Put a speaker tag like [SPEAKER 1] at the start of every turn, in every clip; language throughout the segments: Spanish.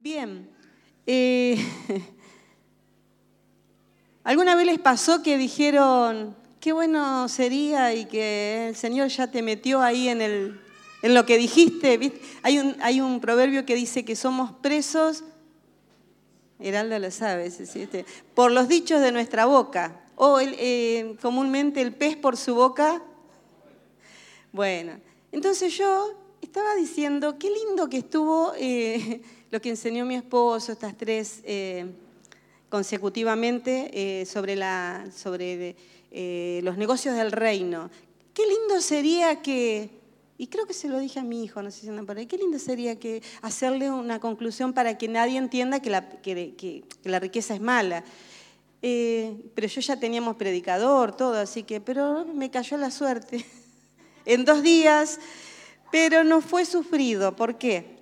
[SPEAKER 1] Bien. eh, ¿Alguna vez les pasó que dijeron, qué bueno sería y que el Señor ya te metió ahí en, el, en lo que dijiste? Hay, un, hay un proverbio que dice que somos presos, Heraldo lo sabe. Este, por los dichos de nuestra boca. O eh, comúnmente el pez por su boca. Bueno, entonces yo estaba diciendo, qué lindo que estuvo eh, lo que enseñó mi esposo, estas tres eh, consecutivamente eh, sobre, eh, los negocios del reino. Qué lindo sería que, y creo que se lo dije a mi hijo, no sé si andan por ahí, qué lindo sería que hacerle una conclusión para que nadie entienda que la, que, que, que la riqueza es mala. Pero yo ya teníamos predicador, todo, así que, pero me cayó la suerte. en dos días, pero no fue sufrido. ¿Por qué?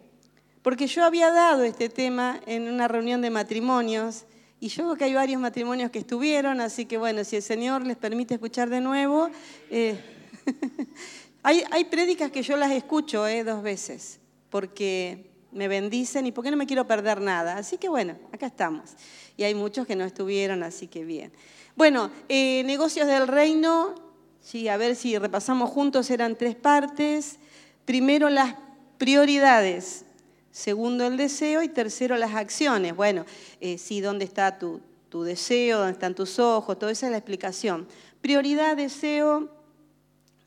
[SPEAKER 1] Porque yo había dado este tema en una reunión de matrimonios y yo creo que hay varios matrimonios que estuvieron, así que bueno, si el Señor les permite escuchar de nuevo, eh, hay, hay prédicas que yo las escucho eh, dos veces, porque me bendicen y porque no me quiero perder nada. Así que bueno, acá estamos. Y hay muchos que no estuvieron, así que bien. Bueno, eh, negocios del reino, sí, a ver si repasamos juntos, eran tres partes. Primero las prioridades, segundo el deseo y tercero las acciones. Bueno, eh, sí, ¿dónde está tu, tu deseo? ¿Dónde están tus ojos? Toda esa es la explicación. Prioridad, deseo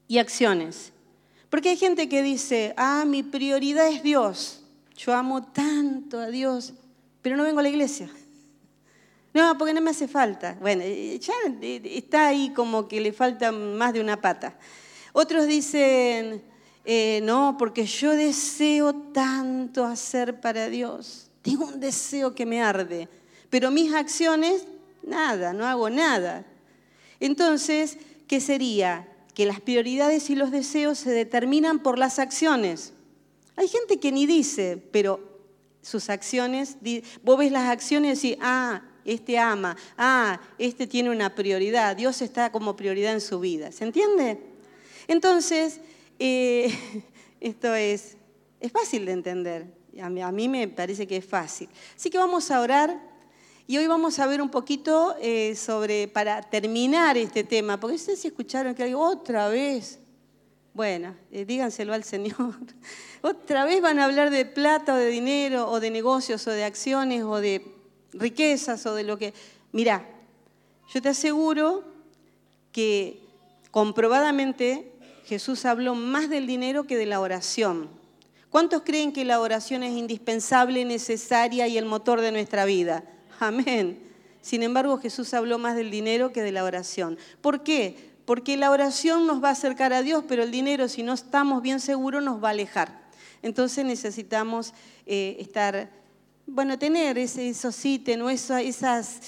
[SPEAKER 1] y acciones. Porque hay gente que dice, ah, mi prioridad es Dios. Yo amo tanto a Dios, pero no vengo a la iglesia. No, porque no me hace falta. Bueno, ya está ahí como que le falta más de una pata. Otros dicen, eh, no, porque yo deseo tanto hacer para Dios. Tengo un deseo que me arde, pero mis acciones, nada, no hago nada. Entonces, ¿qué sería? Que las prioridades y los deseos se determinan por las acciones. Hay gente que ni dice, pero sus acciones, vos ves las acciones y ah, este ama, ah, este tiene una prioridad, Dios está como prioridad en su vida. ¿Se entiende? Entonces, esto es, es fácil de entender. A mí, me parece que es fácil. Así que vamos a orar y hoy vamos a ver un poquito eh, sobre, para terminar este tema, porque sé si escucharon que hay otra vez. Bueno, eh, díganselo al Señor. Otra vez van a hablar de plata o de dinero o de negocios o de acciones o de riquezas o de lo que... Mirá, yo te aseguro que comprobadamente Jesús habló más del dinero que de la oración. ¿Cuántos creen que la oración es indispensable, necesaria y el motor de nuestra vida? Amén. Sin embargo, Jesús habló más del dinero que de la oración. ¿Por qué? Porque la oración nos va a acercar a Dios, pero el dinero, si no estamos bien seguros, nos va a alejar. Entonces necesitamos eh, estar, bueno, tener esos ítems, esas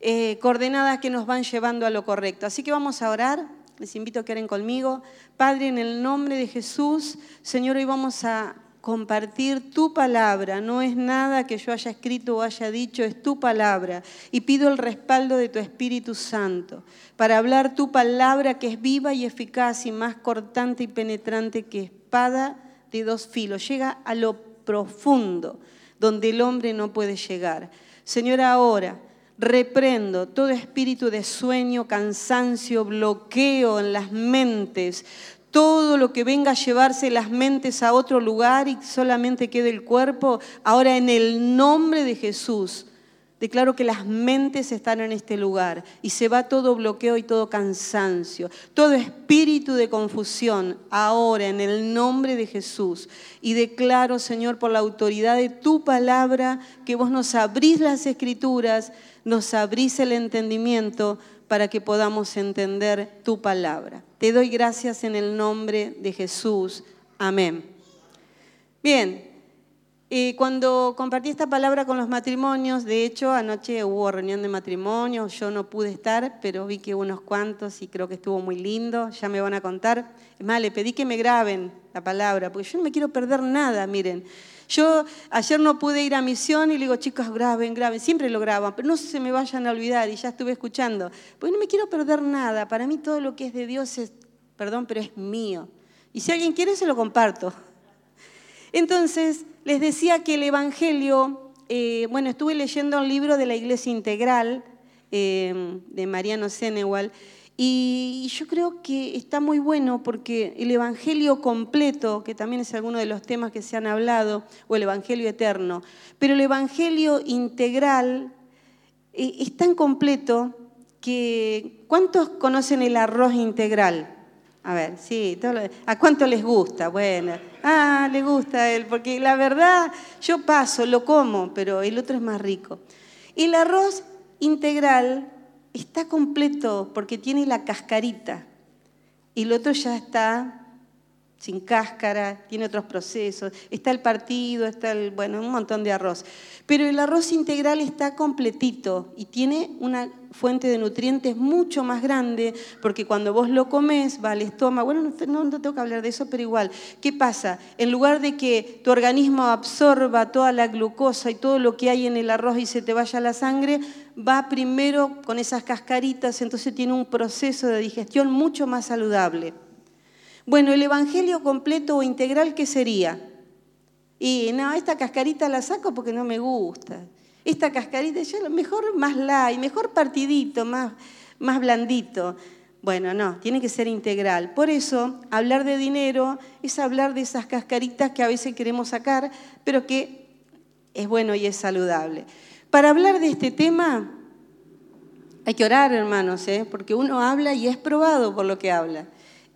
[SPEAKER 1] eh, coordenadas que nos van llevando a lo correcto. Así que vamos a orar. Les invito a que oren conmigo. Padre, en el nombre de Jesús, Señor, hoy vamos a compartir tu palabra. No es nada que yo haya escrito o haya dicho, es tu palabra. Y pido el respaldo de tu Espíritu Santo para hablar tu palabra que es viva y eficaz y más cortante y penetrante que espada de dos filos. Llega a lo profundo, donde el hombre no puede llegar. Señor, ahora reprendo todo espíritu de sueño, cansancio, bloqueo en las mentes, todo lo que venga a llevarse las mentes a otro lugar y solamente quede el cuerpo, ahora en el nombre de Jesús, declaro que las mentes están en este lugar y se va todo bloqueo y todo cansancio, todo espíritu de confusión, ahora en el nombre de Jesús. Y declaro, Señor, por la autoridad de tu palabra, que vos nos abrís las escrituras, nos abrís el entendimiento para que podamos entender tu palabra. Te doy gracias en el nombre de Jesús. Amén. Bien, eh, cuando compartí esta palabra con los matrimonios, de hecho anoche hubo reunión de matrimonio, yo no pude estar, pero vi que unos cuantos y creo que estuvo muy lindo, ya me van a contar. Es más, le pedí que me graben la palabra, porque yo no me quiero perder nada, miren. Yo ayer no pude ir a misión y le digo, chicos, graben, graben. Siempre lo graban, pero no se me vayan a olvidar. Y ya estuve escuchando. Porque no me quiero perder nada. Para mí todo lo que es de Dios es, perdón, pero es mío. Y si alguien quiere, se lo comparto. Entonces, les decía que el Evangelio eh, bueno, estuve leyendo un libro de la Iglesia Integral eh, de Mariano Senewal y yo creo que está muy bueno porque el Evangelio completo, que también es alguno de los temas que se han hablado, o el Evangelio eterno, pero el Evangelio integral eh, es tan completo que ¿cuántos conocen el arroz integral? A ver, sí, ¿a cuánto les gusta? Bueno, ah, le gusta a él, porque la verdad yo paso, lo como, pero el otro es más rico. El arroz integral está completo porque tiene la cascarita y el otro ya está sin cáscara, tiene otros procesos, está el partido, está el, bueno, un montón de arroz. Pero el arroz integral está completito y tiene una fuente de nutrientes mucho más grande, porque cuando vos lo comes va al estómago, bueno, no, no, tengo que hablar de eso, pero igual, ¿qué pasa? En lugar de que tu organismo absorba toda la glucosa y todo lo que hay en el arroz y se te vaya la sangre, va primero con esas cascaritas, entonces tiene un proceso de digestión mucho más saludable. Bueno, el Evangelio completo o integral, ¿qué sería? Y no, esta cascarita la saco porque no me gusta. Esta cascarita, ya mejor más light, mejor partidito, más, más blandito. Bueno, no, tiene que ser integral. Por eso, hablar de dinero es hablar de esas cascaritas que a veces queremos sacar, pero que es bueno y es saludable. Para hablar de este tema, hay que orar, hermanos, ¿eh? porque uno habla y es probado por lo que habla.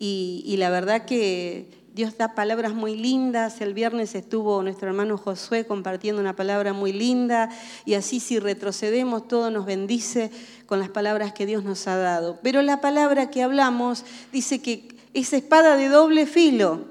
[SPEAKER 1] Y, la verdad que Dios da palabras muy lindas. El viernes estuvo nuestro hermano Josué compartiendo una palabra muy linda. Y así si retrocedemos, todo nos bendice con las palabras que Dios nos ha dado. Pero la palabra que hablamos dice que es espada de doble filo.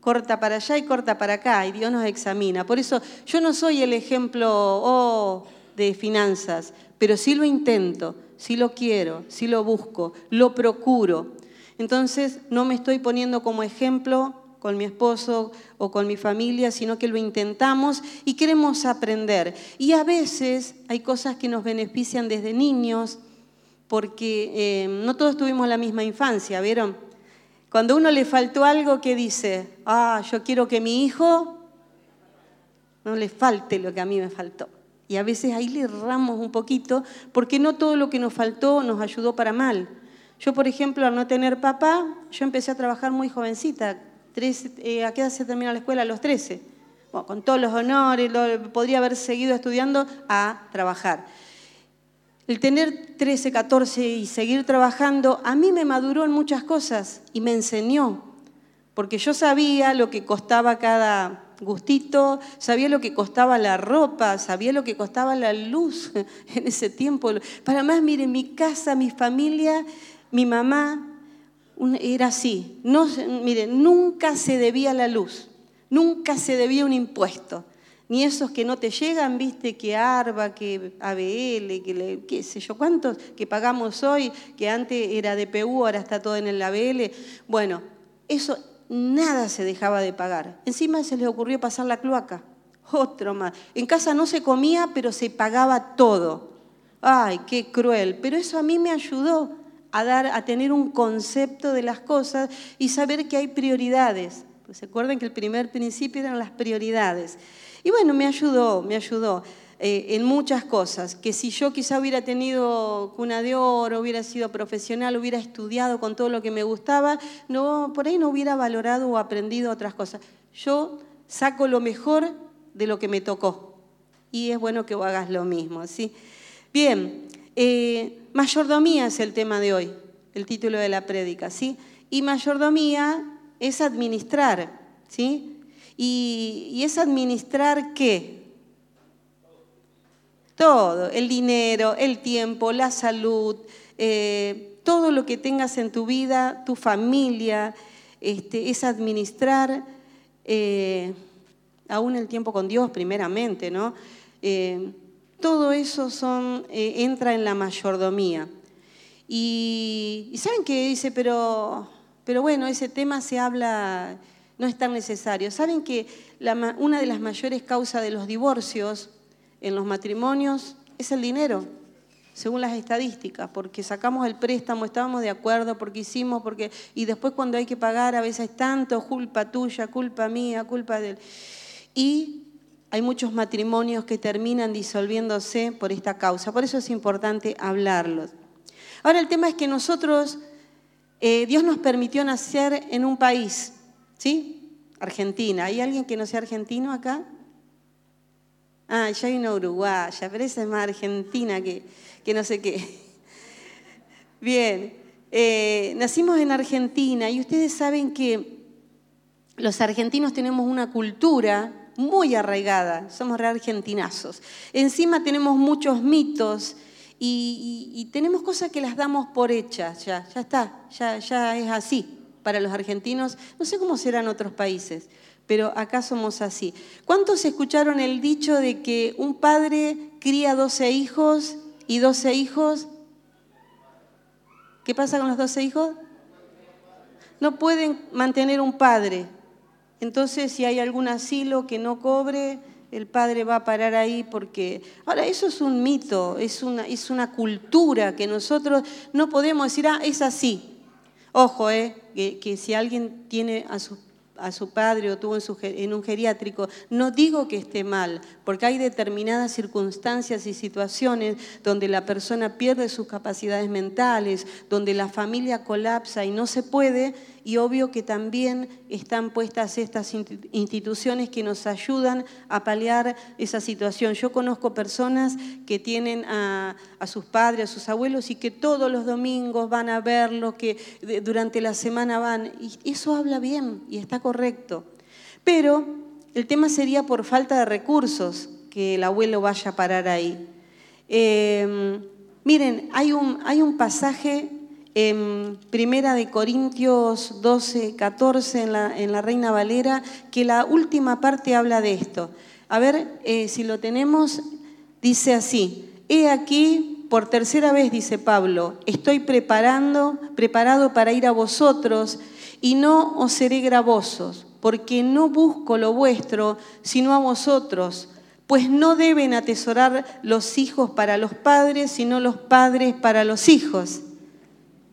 [SPEAKER 1] Corta para allá y corta para acá. Y Dios nos examina. Por eso yo no soy el ejemplo oh, de finanzas, pero sí lo intento, sí lo quiero, sí lo busco, lo procuro. Entonces no me estoy poniendo como ejemplo con mi esposo o con mi familia, sino que lo intentamos y queremos aprender. Y a veces hay cosas que nos benefician desde niños, porque eh, no todos tuvimos la misma infancia, ¿vieron? Cuando uno le faltó algo que dice, ah, yo quiero que mi hijo no le falte lo que a mí me faltó. Y a veces ahí le erramos un poquito, porque no todo lo que nos faltó nos ayudó para mal. Yo, por ejemplo, al no tener papá, yo empecé a trabajar muy jovencita. Eh, ¿A qué edad se termina la escuela? A los 13. con todos los honores, podría haber seguido estudiando a trabajar. El tener 13, 14 y seguir trabajando, a mí me maduró en muchas cosas y me enseñó, porque yo sabía lo que costaba cada gustito, sabía lo que costaba la ropa, sabía lo que costaba la luz en ese tiempo. Para más, mire, mi casa, mi familia mi mamá era así. No, mire, nunca se debía la luz, nunca se debía un impuesto. Ni esos que no te llegan, viste, que ARBA, que ABL, que qué sé yo, cuántos que pagamos hoy, que antes era de PU, ahora está todo en el ABL. Bueno, eso nada se dejaba de pagar. Encima se les ocurrió pasar la cloaca. Otro más. En casa no se comía, pero se pagaba todo. Ay, qué cruel. Pero eso a mí me ayudó a, dar, a tener un concepto de las cosas y saber que hay prioridades. Pues se acuerdan que el primer principio eran las prioridades. Y bueno, me ayudó, me ayudó eh, en muchas cosas, que si yo quizá hubiera tenido cuna de oro, hubiera sido profesional, hubiera estudiado con todo lo que me gustaba, no, por ahí no hubiera valorado o aprendido otras cosas. Yo saco lo mejor de lo que me tocó. Y es bueno que vos hagas lo mismo, ¿sí? Bien, eh, mayordomía es el tema de hoy, el título de la prédica, ¿sí? Y mayordomía es administrar, ¿sí? Y, es administrar qué? Todo, el dinero, el tiempo, la salud, eh, todo lo que tengas en tu vida, tu familia, este, es administrar eh, aún el tiempo con Dios primeramente, ¿no? Todo eso eh, entra en la mayordomía. Y, ¿saben qué dice? Pero, bueno, ese tema se habla, no es tan necesario. ¿Saben que una de las mayores causas de los divorcios en los matrimonios es el dinero? según las estadísticas, porque sacamos el préstamo, estábamos de acuerdo, porque hicimos, porque y después cuando hay que pagar a veces es tanto, culpa tuya, culpa mía, culpa de él. Y hay muchos matrimonios que terminan disolviéndose por esta causa. Por eso es importante hablarlos. Ahora el tema es que nosotros, eh, Dios nos permitió nacer en un país, ¿sí? Argentina. ¿Hay alguien que no sea argentino acá? Ah, ya hay una uruguaya, pero esa es más argentina que, que no sé qué. Bien, eh, nacimos en Argentina y ustedes saben que los argentinos tenemos una cultura muy arraigada, somos re argentinazos. Encima tenemos muchos mitos y, tenemos cosas que las damos por hechas, ya, ya está, ya, ya es así para los argentinos. No sé cómo serán otros países, pero acá somos así. ¿Cuántos escucharon el dicho de que un padre cría 12 hijos y 12 hijos? ¿Qué pasa con los 12 hijos? No pueden mantener un padre. Entonces, si hay algún asilo que no cobre, el padre va a parar ahí porque... Ahora, eso es un mito, es una, es una cultura que nosotros no podemos decir, ah, es así. Ojo, eh, que, si alguien tiene a sus a su padre o tuvo en, un geriátrico, no digo que esté mal, porque hay determinadas circunstancias y situaciones donde la persona pierde sus capacidades mentales, donde la familia colapsa y no se puede, y obvio que también están puestas estas instituciones que nos ayudan a paliar esa situación. Yo conozco personas que tienen a, sus padres, a sus abuelos y que todos los domingos van a verlo, que durante la semana van, y eso habla bien y está correcto. Pero el tema sería por falta de recursos que el abuelo vaya a parar ahí. Em, miren, hay un, hay un pasaje en Primera de Corintios 12, 14 en la, en la, Reina Valera, que la última parte habla de esto. A ver eh, si lo tenemos, dice así, he aquí, por tercera vez dice Pablo, estoy preparando, preparado para ir a vosotros y no os seré gravosos, porque no busco lo vuestro, sino a vosotros, pues no deben atesorar los hijos para los padres, sino los padres para los hijos.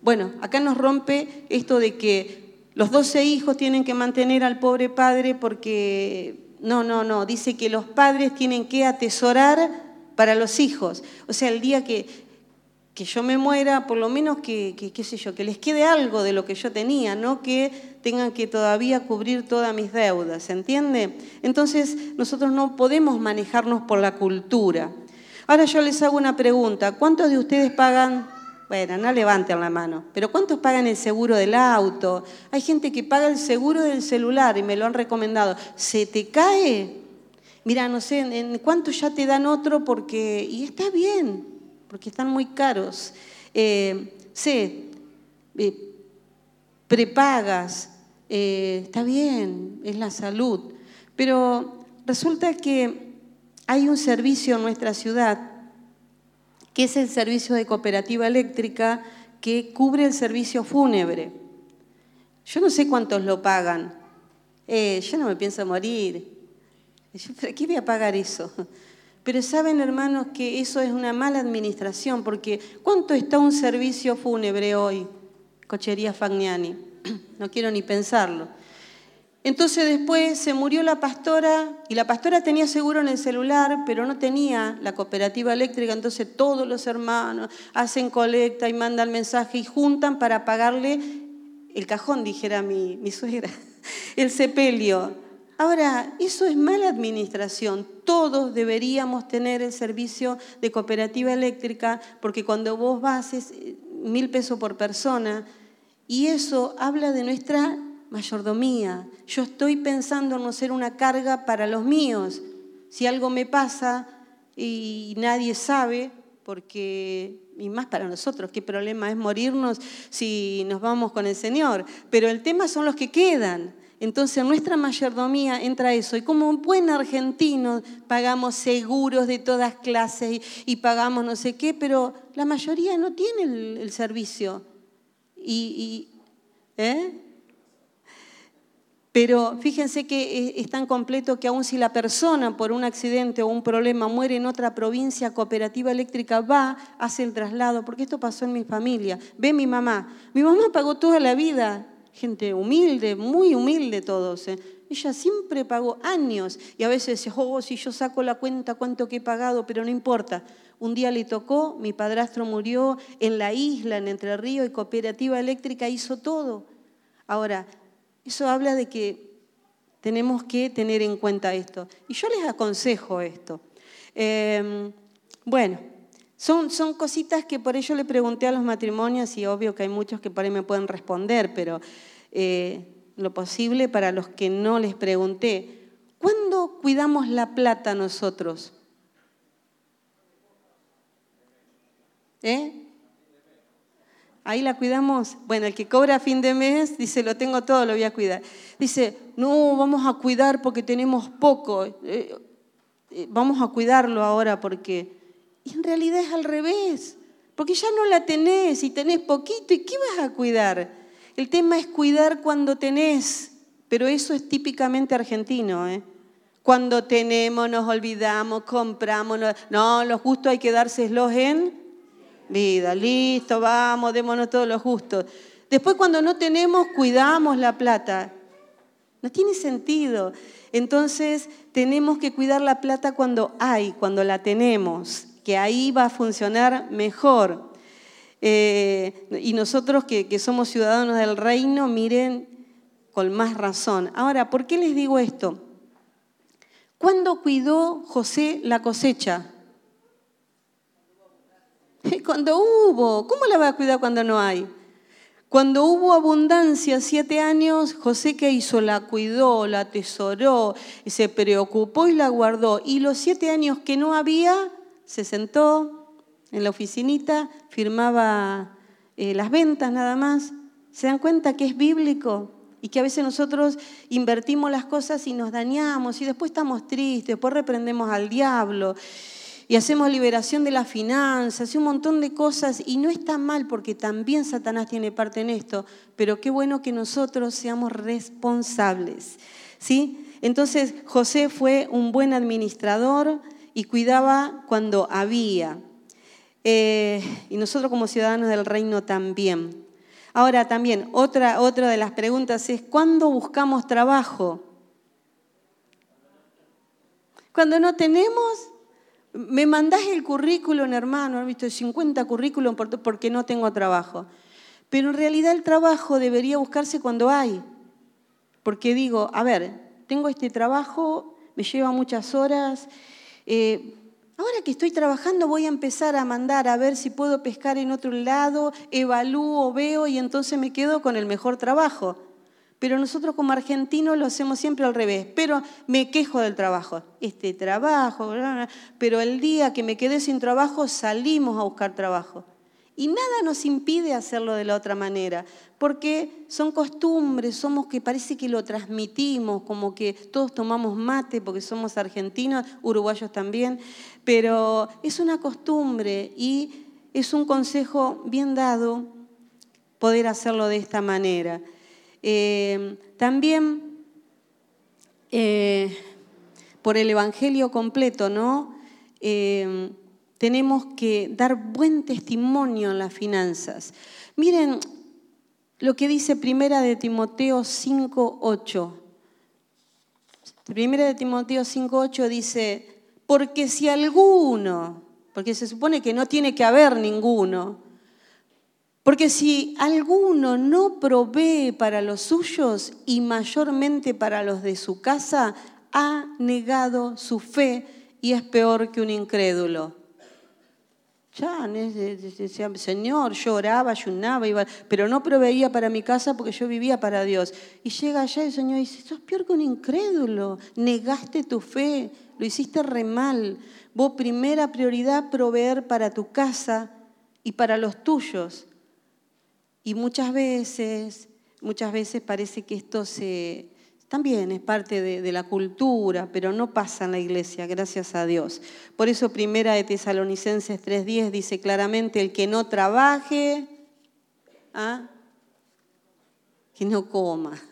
[SPEAKER 1] Bueno, acá nos rompe esto de que los doce hijos tienen que mantener al pobre padre porque, no, no, no, dice que los padres tienen que atesorar para los hijos. O sea, el día que, que yo me muera, por lo menos que, qué sé yo, que les quede algo de lo que yo tenía, no que tengan que todavía cubrir todas mis deudas, ¿se entiende? Entonces, nosotros no podemos manejarnos por la cultura. Ahora yo les hago una pregunta, ¿cuántos de ustedes pagan bueno, no levanten la mano. Pero ¿cuántos pagan el seguro del auto? Hay gente que paga el seguro del celular y me lo han recomendado. ¿Se te cae? Mira, no sé, ¿en cuánto ya te dan otro? Porque, y está bien, porque están muy caros. Eh, sé, eh, prepagas, eh, está bien, es la salud. Pero resulta que hay un servicio en nuestra ciudad que es el servicio de cooperativa eléctrica que cubre el servicio fúnebre. Yo no sé cuántos lo pagan. Eh, yo no me pienso morir. ¿Para qué voy a pagar eso? Pero saben, hermanos, que eso es una mala administración, porque ¿cuánto está un servicio fúnebre hoy? Cochería Fagnani. No quiero ni pensarlo. Entonces después se murió la pastora y la pastora tenía seguro en el celular, pero no tenía la cooperativa eléctrica, entonces todos los hermanos hacen colecta y mandan mensaje y juntan para pagarle el cajón, dijera mi, mi suegra, el sepelio. Ahora, eso es mala administración. Todos deberíamos tener el servicio de cooperativa eléctrica porque cuando vos vas es mil pesos por persona y eso habla de nuestra mayordomía. Yo estoy pensando en no ser una carga para los míos. Si algo me pasa y nadie sabe, porque, y más para nosotros, qué problema es morirnos si nos vamos con el Señor. Pero el tema son los que quedan. Entonces, en nuestra mayordomía entra eso. Y como un buen argentino, pagamos seguros de todas clases y, pagamos no sé qué, pero la mayoría no tiene el, servicio. Y, ¿eh? Pero fíjense que es tan completo que aun si la persona por un accidente o un problema muere en otra provincia, Cooperativa Eléctrica va, hace el traslado, porque esto pasó en mi familia. Ve mi mamá. Mi mamá pagó toda la vida, gente humilde, muy humilde todos. ¿eh? Ella siempre pagó años y a veces oh, si yo saco la cuenta, cuánto que he pagado, pero no importa. Un día le tocó, mi padrastro murió en la isla, en Entre Ríos, y Cooperativa Eléctrica hizo todo. Ahora, eso habla de que tenemos que tener en cuenta esto. Y yo les aconsejo esto. Em, bueno, son, son cositas que por ello le pregunté a los matrimonios y obvio que hay muchos que por ahí me pueden responder, pero eh, lo posible para los que no les pregunté. ¿Cuándo cuidamos la plata nosotros? ¿Eh? Ahí la cuidamos. Bueno, el que cobra a fin de mes dice, lo tengo todo, lo voy a cuidar. Dice, no, vamos a cuidar porque tenemos poco. Eh, eh, vamos a cuidarlo ahora porque... Y en realidad es al revés, porque ya no la tenés y tenés poquito, ¿y qué vas a cuidar? El tema es cuidar cuando tenés, pero eso es típicamente argentino, ¿eh? Cuando tenemos, nos olvidamos, compramos, no, los gustos hay que dárselos en vida, listo, vamos, démonos todos los gustos. Después cuando no tenemos, cuidamos la plata. No tiene sentido. Entonces tenemos que cuidar la plata cuando hay, cuando la tenemos, que ahí va a funcionar mejor. Eh, y nosotros que, que somos ciudadanos del reino, miren con más razón. Ahora, ¿por qué les digo esto? ¿Cuándo cuidó José la cosecha? Cuando hubo, ¿cómo la va a cuidar cuando no hay? Cuando hubo abundancia, siete años, José que hizo, la cuidó, la atesoró, se preocupó y la guardó. Y los siete años que no había, se sentó en la oficinita, firmaba eh, las ventas nada más. ¿Se dan cuenta que es bíblico? Y que a veces nosotros invertimos las cosas y nos dañamos y después estamos tristes, después reprendemos al diablo y hacemos liberación de las finanzas y un montón de cosas y no está mal porque también Satanás tiene parte en esto, pero qué bueno que nosotros seamos responsables. ¿sí? Entonces José fue un buen administrador y cuidaba cuando había. Eh, y nosotros como ciudadanos del reino también. Ahora también, otra, otra de las preguntas es, ¿cuándo buscamos trabajo? Cuando no tenemos, me mandás el currículum, hermano, he visto 50 currículum porque no tengo trabajo. Pero en realidad el trabajo debería buscarse cuando hay. Porque digo, a ver, tengo este trabajo, me lleva muchas horas. Eh, ahora que estoy trabajando voy a empezar a mandar a ver si puedo pescar en otro lado, evalúo, veo y entonces me quedo con el mejor trabajo. Pero nosotros como argentinos lo hacemos siempre al revés. Pero me quejo del trabajo. Este trabajo, pero el día que me quedé sin trabajo salimos a buscar trabajo. Y nada nos impide hacerlo de la otra manera, porque son costumbres, somos que parece que lo transmitimos, como que todos tomamos mate porque somos argentinos, uruguayos también, pero es una costumbre y es un consejo bien dado poder hacerlo de esta manera. Eh, también eh, por el Evangelio completo, ¿no? Eh, tenemos que dar buen testimonio en las finanzas. Miren lo que dice Primera de Timoteo 5.8. Primera de Timoteo 5.8 dice, porque si alguno, porque se supone que no tiene que haber ninguno, porque si alguno no provee para los suyos y mayormente para los de su casa, ha negado su fe y es peor que un incrédulo. Ya, Señor, yo oraba, ayunaba, iba, pero no proveía para mi casa porque yo vivía para Dios. Y llega allá y el Señor dice, sos peor que un incrédulo, negaste tu fe, lo hiciste re mal. Vos primera prioridad proveer para tu casa y para los tuyos. Y muchas veces, muchas veces parece que esto se, también es parte de, la cultura, pero no pasa en la iglesia, gracias a Dios. Por eso Primera de Tesalonicenses 3.10 dice claramente, el que no trabaje, ¿ah? que no coma.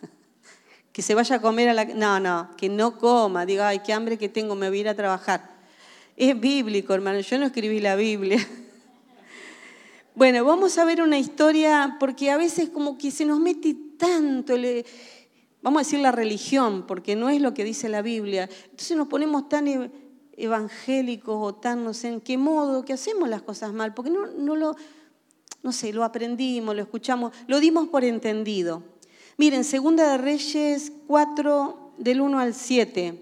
[SPEAKER 1] Que se vaya a comer a la... No, no, que no coma. Diga, ay, qué hambre que tengo, me voy a ir a trabajar. Es bíblico, hermano. Yo no escribí la Biblia. Bueno, vamos a ver una historia, porque a veces como que se nos mete tanto, vamos a decir la religión, porque no es lo que dice la Biblia. Entonces nos ponemos tan e-, evangélicos o tan no sé en qué modo que hacemos las cosas mal, porque no, no lo, no sé, lo aprendimos, lo escuchamos, lo dimos por entendido. Miren, Segunda de Reyes 4, del 1 al 7,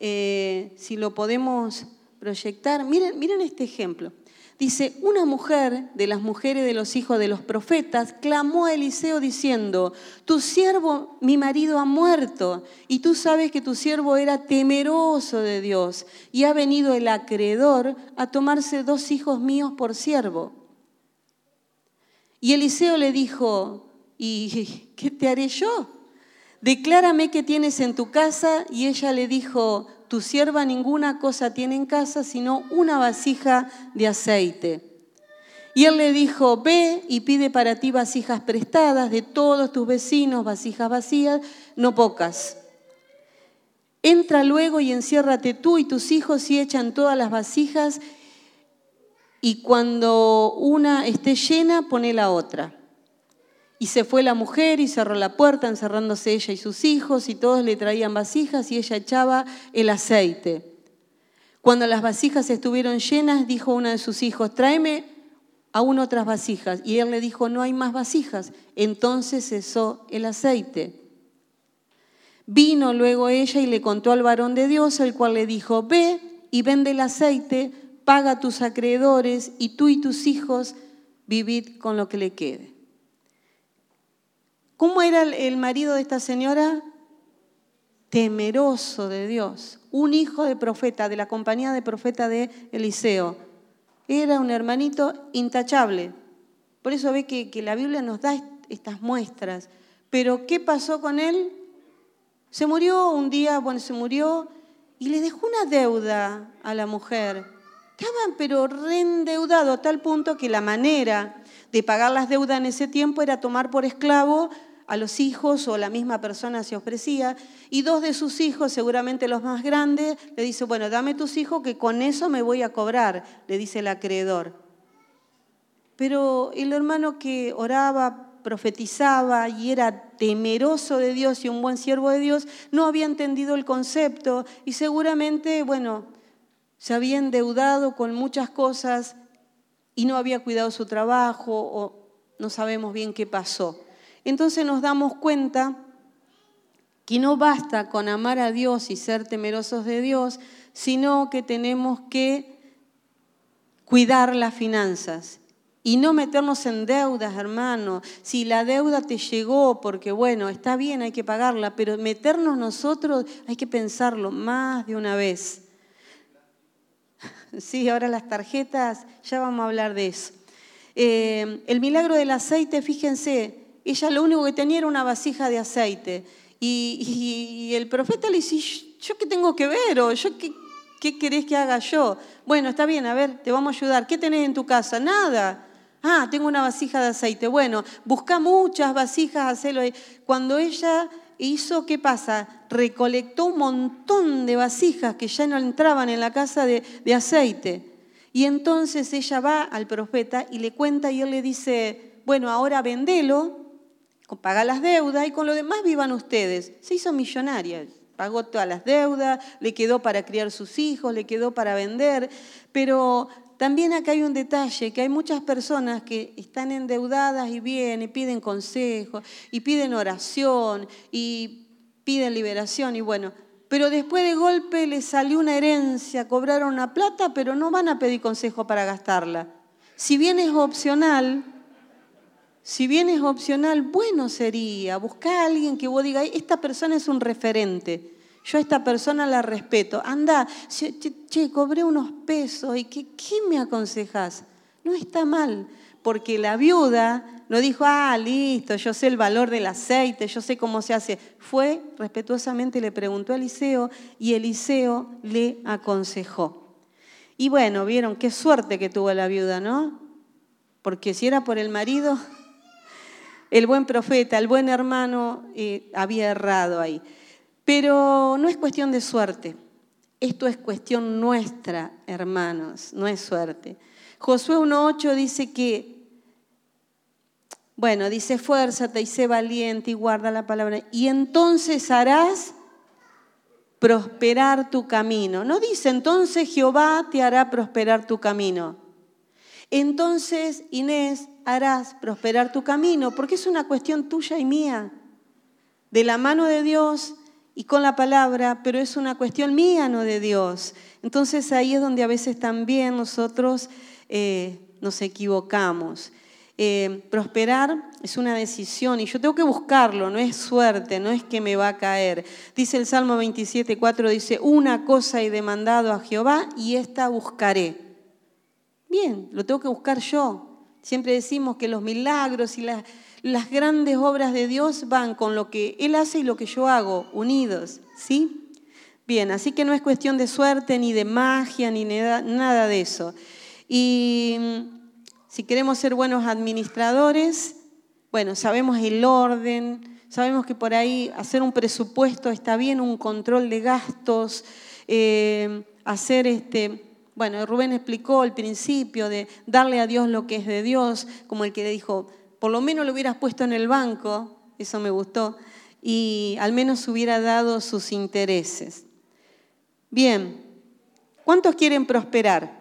[SPEAKER 1] eh, si lo podemos proyectar, miren, miren este ejemplo. Dice, una mujer de las mujeres de los hijos de los profetas clamó a Eliseo diciendo, tu siervo, mi marido, ha muerto, y tú sabes que tu siervo era temeroso de Dios, y ha venido el acreedor a tomarse dos hijos míos por siervo. Y Eliseo le dijo, ¿y qué te haré yo? Declárame qué tienes en tu casa, y ella le dijo, tu sierva ninguna cosa tiene en casa sino una vasija de aceite. Y él le dijo, ve y pide para ti vasijas prestadas de todos tus vecinos, vasijas vacías, no pocas. Entra luego y enciérrate tú y tus hijos y echan todas las vasijas y cuando una esté llena, pone la otra. Y se fue la mujer y cerró la puerta, encerrándose ella y sus hijos, y todos le traían vasijas y ella echaba el aceite. Cuando las vasijas estuvieron llenas, dijo uno de sus hijos, tráeme aún otras vasijas. Y él le dijo, no hay más vasijas. Entonces cesó el aceite. Vino luego ella y le contó al varón de Dios, el cual le dijo, ve y vende el aceite, paga a tus acreedores y tú y tus hijos vivid con lo que le quede. ¿Cómo era el marido de esta señora? Temeroso de Dios, un hijo de profeta, de la compañía de profeta de Eliseo. Era un hermanito intachable. Por eso ve que, la Biblia nos da estas muestras. Pero ¿qué pasó con él? Se murió un día, bueno, se murió y le dejó una deuda a la mujer. Estaban pero reendeudado a tal punto que la manera de pagar las deudas en ese tiempo era tomar por esclavo a los hijos o la misma persona se ofrecía, y dos de sus hijos, seguramente los más grandes, le dice, bueno, dame tus hijos que con eso me voy a cobrar, le dice el acreedor. Pero el hermano que oraba, profetizaba y era temeroso de Dios y un buen siervo de Dios, no había entendido el concepto y seguramente, bueno, se había endeudado con muchas cosas y no había cuidado su trabajo o no sabemos bien qué pasó entonces nos damos cuenta que no basta con amar a Dios y ser temerosos de Dios, sino que tenemos que cuidar las finanzas y no meternos en deudas, hermano. Si la deuda te llegó, porque bueno, está bien, hay que pagarla, pero meternos nosotros hay que pensarlo más de una vez. Sí, ahora las tarjetas, ya vamos a hablar de eso. Eh, el milagro del aceite, fíjense, ella lo único que tenía era una vasija de aceite. Y, el profeta le dice, ¿yo qué tengo que ver? ¿O yo qué, qué querés que haga yo? Bueno, está bien, a ver, te vamos a ayudar. ¿Qué tenés en tu casa? Nada. Ah, tengo una vasija de aceite. Bueno, busca muchas vasijas, hacelo. Cuando ella hizo, ¿qué pasa? Recolectó un montón de vasijas que ya no entraban en la casa de, de aceite. Y entonces ella va al profeta y le cuenta y él le dice, bueno, ahora vendelo paga las deudas y con lo demás vivan ustedes. Se hizo millonaria, pagó todas las deudas, le quedó para criar sus hijos, le quedó para vender, pero también acá hay un detalle, que hay muchas personas que están endeudadas y vienen y piden consejo, y piden oración, y piden liberación, y bueno, pero después de golpe les salió una herencia, cobraron una plata, pero no van a pedir consejo para gastarla. Si bien es opcional, si bien es opcional, bueno sería buscar a alguien que vos digas, esta persona es un referente. Yo a esta persona la respeto. Anda, che, cobré unos pesos y ¿qué, ¿qué me aconsejas? No está mal, porque la viuda no dijo, ah, listo, yo sé el valor del aceite, yo sé cómo se hace. Fue, respetuosamente le preguntó a Eliseo y Eliseo le aconsejó. Y bueno, vieron qué suerte que tuvo la viuda, ¿no? Porque si era por el marido, el buen profeta, el buen hermano eh, había errado ahí. Pero no es cuestión de suerte. Esto es cuestión nuestra, hermanos, no es suerte. Josué 1.8 dice que, Bueno, dice, fuérzate y sé valiente y guarda la palabra. Y entonces harás prosperar tu camino. No dice, entonces Jehová te hará prosperar tu camino. Entonces, Inés, harás prosperar tu camino, porque es una cuestión tuya y mía, de la mano de Dios y con la palabra, pero es una cuestión mía, no de Dios. Entonces ahí es donde a veces también nosotros eh, nos equivocamos. Eh, prosperar es una decisión y yo tengo que buscarlo, no es suerte, no es que me va a caer. Dice el Salmo 27, 4, dice, una cosa he demandado a Jehová y esta buscaré. Bien, lo tengo que buscar yo. Siempre decimos que los milagros y las, grandes obras de Dios van con lo que Él hace y lo que yo hago, unidos, ¿sí? Bien, así que no es cuestión de suerte, ni de magia, ni nada de eso. Y si queremos ser buenos administradores, bueno, sabemos el orden, sabemos que por ahí hacer un presupuesto está bien, un control de gastos, eh, hacer este, bueno, Rubén explicó el principio de darle a Dios lo que es de Dios, como el que le dijo, por lo menos lo hubieras puesto en el banco, eso me gustó, y al menos hubiera dado sus intereses. Bien, ¿cuántos quieren prosperar?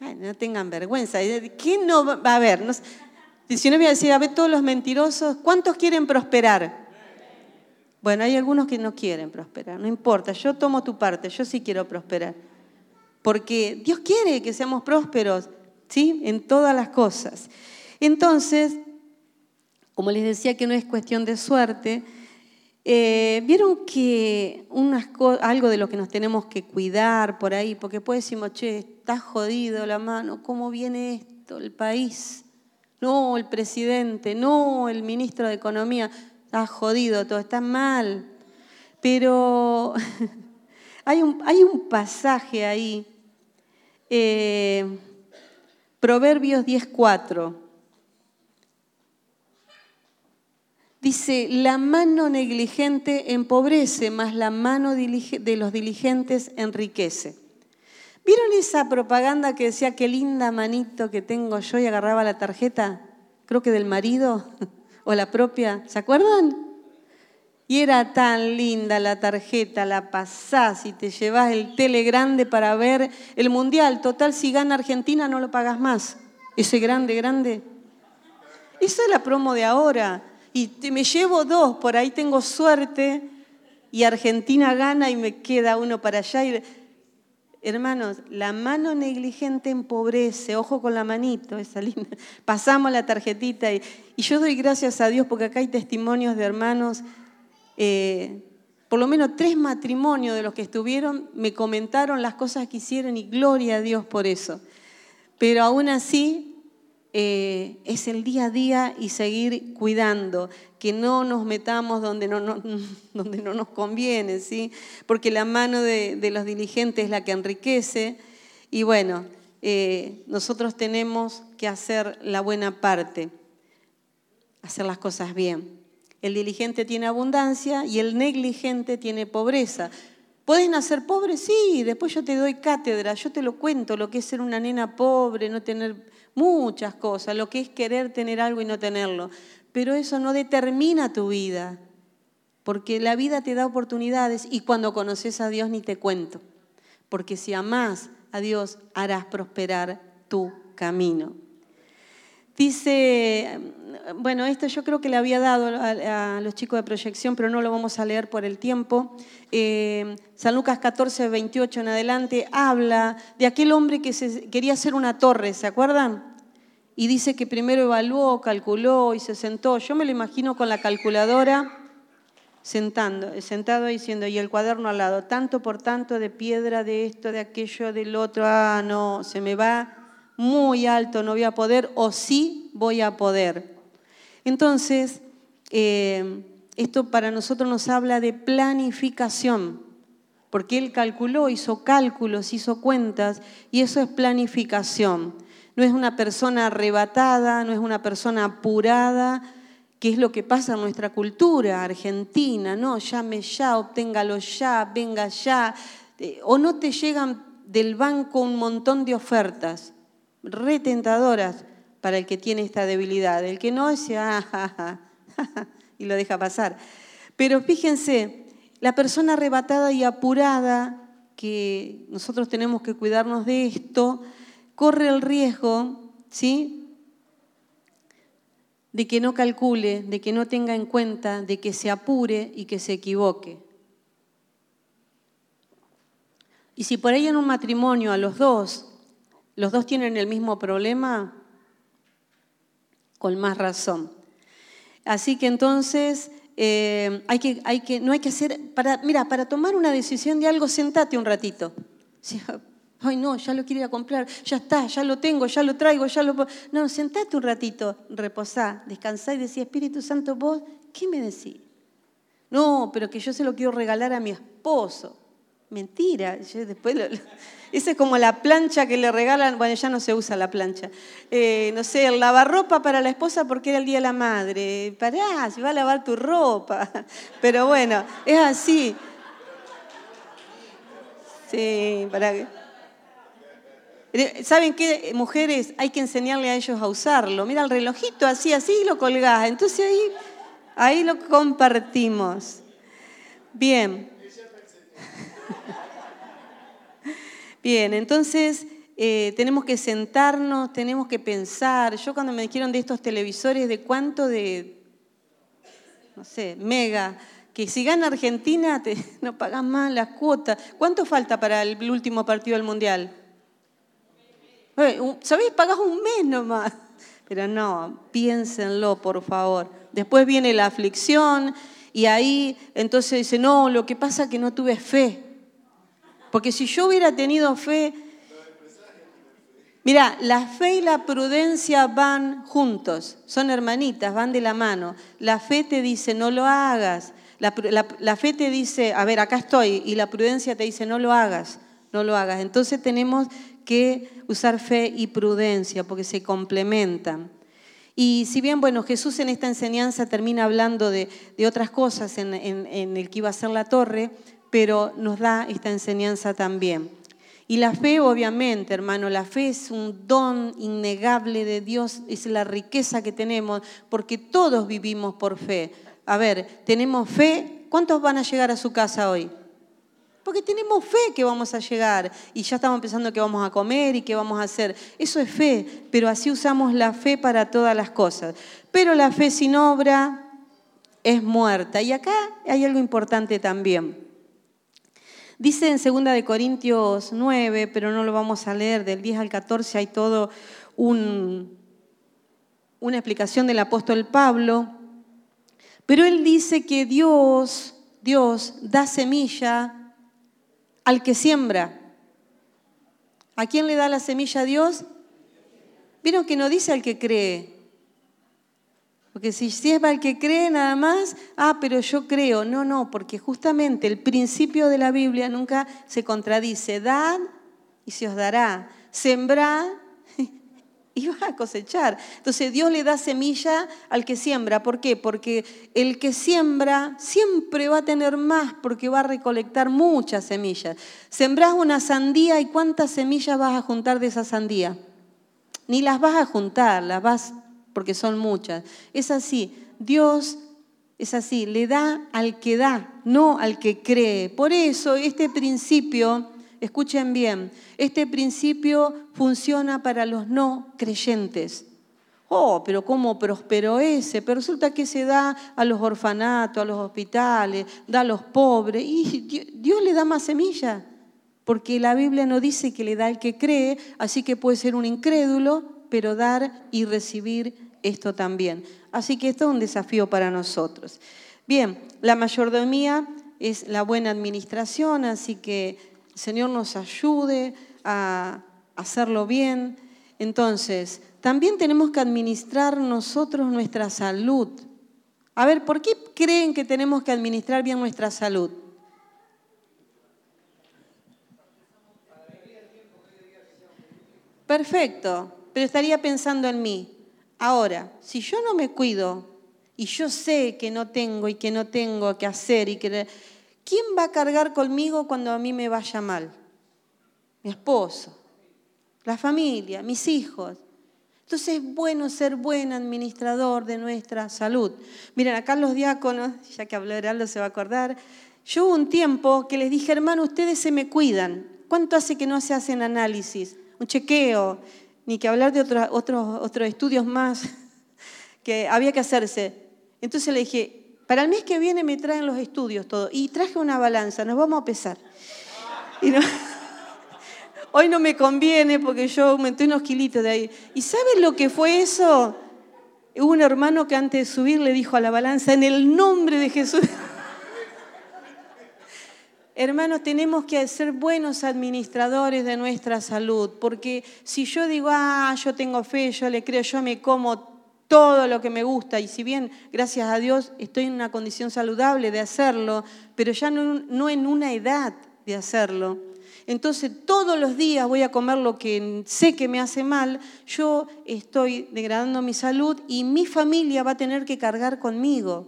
[SPEAKER 1] no tengan vergüenza. ¿Quién no va a ver? si no voy a decir, a ver todos los mentirosos, ¿cuántos quieren prosperar? Bueno, hay algunos que no quieren prosperar, no importa, yo tomo tu parte, yo sí quiero prosperar. Porque Dios quiere que seamos prósperos, ¿sí? En todas las cosas. Entonces, como les decía que no es cuestión de suerte, eh, Vieron que algo de lo que nos tenemos que cuidar por ahí, porque después decimos, che, está jodido la mano, ¿cómo viene esto? El país, no el presidente, no el ministro de Economía, está jodido todo, está mal. Pero hay un, pasaje ahí, eh, Proverbios 10.4. Dice, la mano negligente empobrece, mas la mano de los diligentes enriquece. ¿Vieron esa propaganda que decía, qué linda manito que tengo yo y agarraba la tarjeta, creo que del marido o la propia? ¿Se acuerdan? Y era tan linda la tarjeta, la pasás y te llevas el tele grande para ver el mundial. Total, si gana Argentina no lo pagas más. Ese grande, grande. Esa es la promo de ahora y me llevo dos, por ahí tengo suerte y Argentina gana y me queda uno para allá. Hermanos, la mano negligente empobrece, ojo con la manito, esa linda. Pasamos la tarjetita y, yo doy gracias a Dios porque acá hay testimonios de hermanos, eh, por lo menos tres matrimonios de los que estuvieron me comentaron las cosas que hicieron y gloria a Dios por eso. Pero aún así eh, es el día a día y seguir cuidando, que no nos metamos donde no, donde no nos conviene, ¿sí? porque la mano de, los diligentes es la que enriquece y bueno, eh, nosotros tenemos que hacer la buena parte, hacer las cosas bien. El diligente tiene abundancia y el negligente tiene pobreza. ¿Puedes nacer pobre? Sí, después yo te doy cátedra, yo te lo cuento, lo que es ser una nena pobre, no tener muchas cosas, lo que es querer tener algo y no tenerlo. Pero eso no determina tu vida, porque la vida te da oportunidades y cuando conoces a Dios ni te cuento, porque si amás a Dios harás prosperar tu camino. Dice, bueno, esto yo creo que le había dado a, los chicos de proyección, pero no lo vamos a leer por el tiempo. Eh, San Lucas 14, 28 en adelante habla de aquel hombre que quería hacer una torre, ¿se acuerdan? Y dice que primero evaluó, calculó y se sentó. Yo me lo imagino con la calculadora sentando, sentado diciendo, y el cuaderno al lado, tanto por tanto de piedra, de esto, de aquello, del otro, ah, no, se me va muy alto no voy a poder o sí voy a poder. Entonces, eh, esto para nosotros nos habla de planificación, porque él calculó, hizo cálculos, hizo cuentas, y eso es planificación. No es una persona arrebatada, no es una persona apurada, que es lo que pasa en nuestra cultura argentina, no, llame ya, obténgalo ya, venga ya, eh, o no te llegan del banco un montón de ofertas retentadoras, para el que tiene esta debilidad. El que no, dice, ah, y lo deja pasar. Pero fíjense, la persona arrebatada y apurada, que nosotros tenemos que cuidarnos de esto, corre el riesgo, ¿sí? De que no calcule, de que no tenga en cuenta, de que se apure y que se equivoque. Y si por ahí en un matrimonio a los dos, los dos tienen el mismo problema, con más razón. Así que entonces eh, hay que, hay que, no hay que hacer, para, mira, para tomar una decisión de algo, sentate un ratito. Ay, no, ya lo quiero ir a comprar, ya está, ya lo tengo, ya lo traigo, ya lo... No, sentate un ratito, reposá, descansá y decía, Espíritu Santo, vos, ¿qué me decís? No, pero que yo se lo quiero regalar a mi esposo. Mentira, después esa es como la plancha que le regalan, bueno, ya no se usa la plancha. Eh, no sé, el lavarropa para la esposa porque era el Día de la Madre. Pará, se va a lavar tu ropa. Pero bueno, es así. Sí, para eh, ¿Saben qué, mujeres? Hay que enseñarle a ellos a usarlo. Mira el relojito, así, así lo colgás. Entonces ahí, ahí lo compartimos. Bien. Bien, entonces eh, tenemos que sentarnos, tenemos que pensar. Yo cuando me dijeron de estos televisores, de cuánto de, no sé, mega, que si gana Argentina te, no pagas más las cuotas. ¿Cuánto falta para el último partido del Mundial? Eh, ¿Sabéis? Pagas un mes nomás. Pero no, piénsenlo, por favor. Después viene la aflicción y ahí entonces dice, no, lo que pasa es que no tuve fe. Porque si yo hubiera tenido fe, mira, la fe y la prudencia van juntos, son hermanitas, van de la mano. La fe te dice, no lo hagas. La, fe te dice, a ver, acá estoy, y la prudencia te dice, no lo hagas, no lo hagas. Entonces tenemos que usar fe y prudencia porque se complementan. Y si bien, bueno, Jesús en esta enseñanza termina hablando de, otras cosas en, en, el que iba a ser la torre, pero nos da esta enseñanza también. Y la fe, obviamente, hermano, la fe es un don innegable de Dios, es la riqueza que tenemos, porque todos vivimos por fe. A ver, tenemos fe, ¿cuántos van a llegar a su casa hoy? Porque tenemos fe que vamos a llegar y ya estamos pensando que vamos a comer y qué vamos a hacer. Eso es fe, pero así usamos la fe para todas las cosas. Pero la fe sin obra es muerta. Y acá hay algo importante también. Dice en 2 de Corintios 9, pero no lo vamos a leer, del 10 al 14 hay todo un, una explicación del apóstol Pablo, pero él dice que Dios, Dios da semilla al que siembra. ¿A quién le da la semilla a Dios? Vieron que no dice al que cree, porque si, es para el que cree nada más, ah, pero yo creo. No, no, porque justamente el principio de la Biblia nunca se contradice. Dad y se os dará. Sembrad y vas a cosechar. Entonces Dios le da semilla al que siembra. ¿Por qué? Porque el que siembra siempre va a tener más porque va a recolectar muchas semillas. Sembrás una sandía y cuántas semillas vas a juntar de esa sandía. Ni las vas a juntar, las vas porque son muchas. Es así, Dios es así, le da al que da, no al que cree. Por eso este principio, escuchen bien, este principio funciona para los no creyentes. Oh, pero ¿cómo prosperó ese? Pero resulta que se da a los orfanatos, a los hospitales, da a los pobres. Y Dios le da más semilla, porque la Biblia no dice que le da al que cree, así que puede ser un incrédulo, pero dar y recibir esto también. Así que esto es un desafío para nosotros. Bien, la mayordomía es la buena administración, así que el Señor nos ayude a hacerlo bien. Entonces, también tenemos que administrar nosotros nuestra salud. A ver, ¿por qué creen que tenemos que administrar bien nuestra salud? Perfecto pero estaría pensando en mí. Ahora, si yo no me cuido y yo sé que no tengo y que no tengo que hacer y que... ¿Quién va a cargar conmigo cuando a mí me vaya mal? Mi esposo, la familia, mis hijos. Entonces es bueno ser buen administrador de nuestra salud. Miren, acá los diáconos, ya que habló Heraldo se va a acordar, yo hubo un tiempo que les dije, hermano, ustedes se me cuidan. ¿Cuánto hace que no se hacen análisis? Un chequeo, ni que hablar de otros, otros, otros estudios más que había que hacerse. Entonces le dije, para el mes que viene me traen los estudios todo. Y traje una balanza, nos vamos a pesar. hoy no me conviene porque yo aumenté unos kilitos de ahí. ¿Y sabes lo que fue eso? Hubo un hermano que antes de subir le dijo a la balanza, en el nombre de Jesús. Hermanos, tenemos que ser buenos administradores de nuestra salud, porque si yo digo, ah, yo tengo fe, yo le creo, yo me como todo lo que me gusta, y si bien, gracias a Dios, estoy en una condición saludable de hacerlo, pero ya no, en una edad de hacerlo. Entonces todos los días voy a comer lo que sé que me hace mal, yo estoy degradando mi salud y mi familia va a tener que cargar conmigo.